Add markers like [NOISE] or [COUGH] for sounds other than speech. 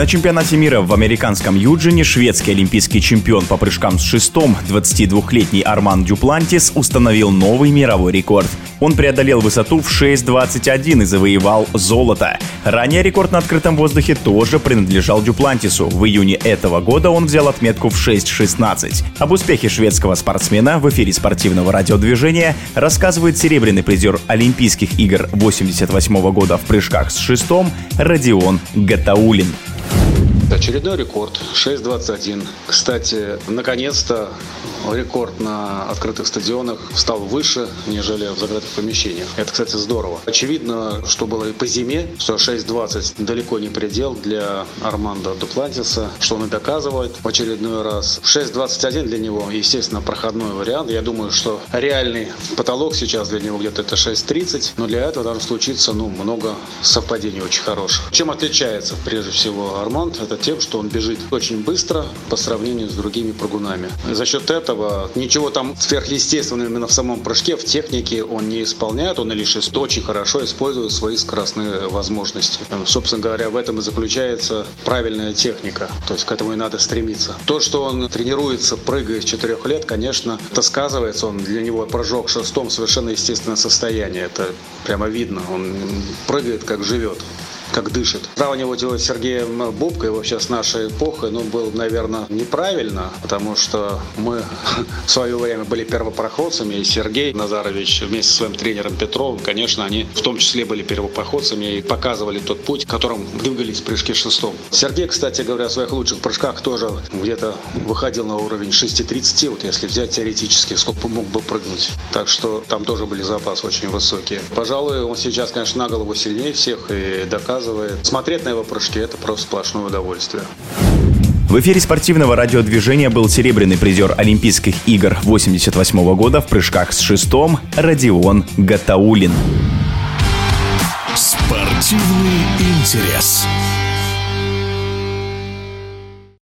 На чемпионате мира в американском Юджине шведский олимпийский чемпион по прыжкам с шестом, 22-летний Арман Дюплантис, установил новый мировой рекорд. Он преодолел высоту в 6.21 и завоевал золото. Ранее рекорд на открытом воздухе тоже принадлежал Дюплантису. В июне этого года он взял отметку в 6.16. Об успехе шведского спортсмена в эфире спортивного радиодвижения рассказывает серебряный призер Олимпийских игр 88 года в прыжках с шестом Родион Гатаулин. Очередной рекорд 6.21. Кстати, наконец-то рекорд на открытых стадионах стал выше, нежели в закрытых помещениях. Это, кстати, здорово. Очевидно, что было и по зиме, что 6.20 далеко не предел для Армандо Дуплантиса, что он и доказывает в очередной раз. 6.21 для него, естественно, проходной вариант. Я думаю, что реальный потолок сейчас для него где-то это 6.30, но для этого должно случиться ну, много совпадений очень хороших. Чем отличается, прежде всего, Арманд? Это тем, что он бежит очень быстро по сравнению с другими прыгунами. За счет этого ничего там сверхъестественного именно в самом прыжке, в технике он не исполняет, он лишь очень хорошо использует свои скоростные возможности. Собственно говоря, в этом и заключается правильная техника. То есть к этому и надо стремиться. То, что он тренируется, прыгает с 4 лет, конечно, это сказывается. Он для него прыжок шестом совершенно естественное состояние. Это прямо видно. Он прыгает, как живет как дышит. Сравнивать его с Сергеем Бубкой вообще с нашей эпохой, ну, было, наверное, неправильно, потому что мы [LAUGHS] в свое время были первопроходцами, и Сергей Назарович вместе со своим тренером Петровым, конечно, они в том числе были первопроходцами и показывали тот путь, которым двигались прыжки шестом. Сергей, кстати говоря, в своих лучших прыжках тоже где-то выходил на уровень 6.30, вот если взять теоретически, сколько мог бы прыгнуть. Так что там тоже были запасы очень высокие. Пожалуй, он сейчас, конечно, на голову сильнее всех и доказывает, показывает. Смотреть на его прыжки – это просто сплошное удовольствие. В эфире спортивного радиодвижения был серебряный призер Олимпийских игр 88 года в прыжках с шестом Родион Гатаулин. Спортивный интерес.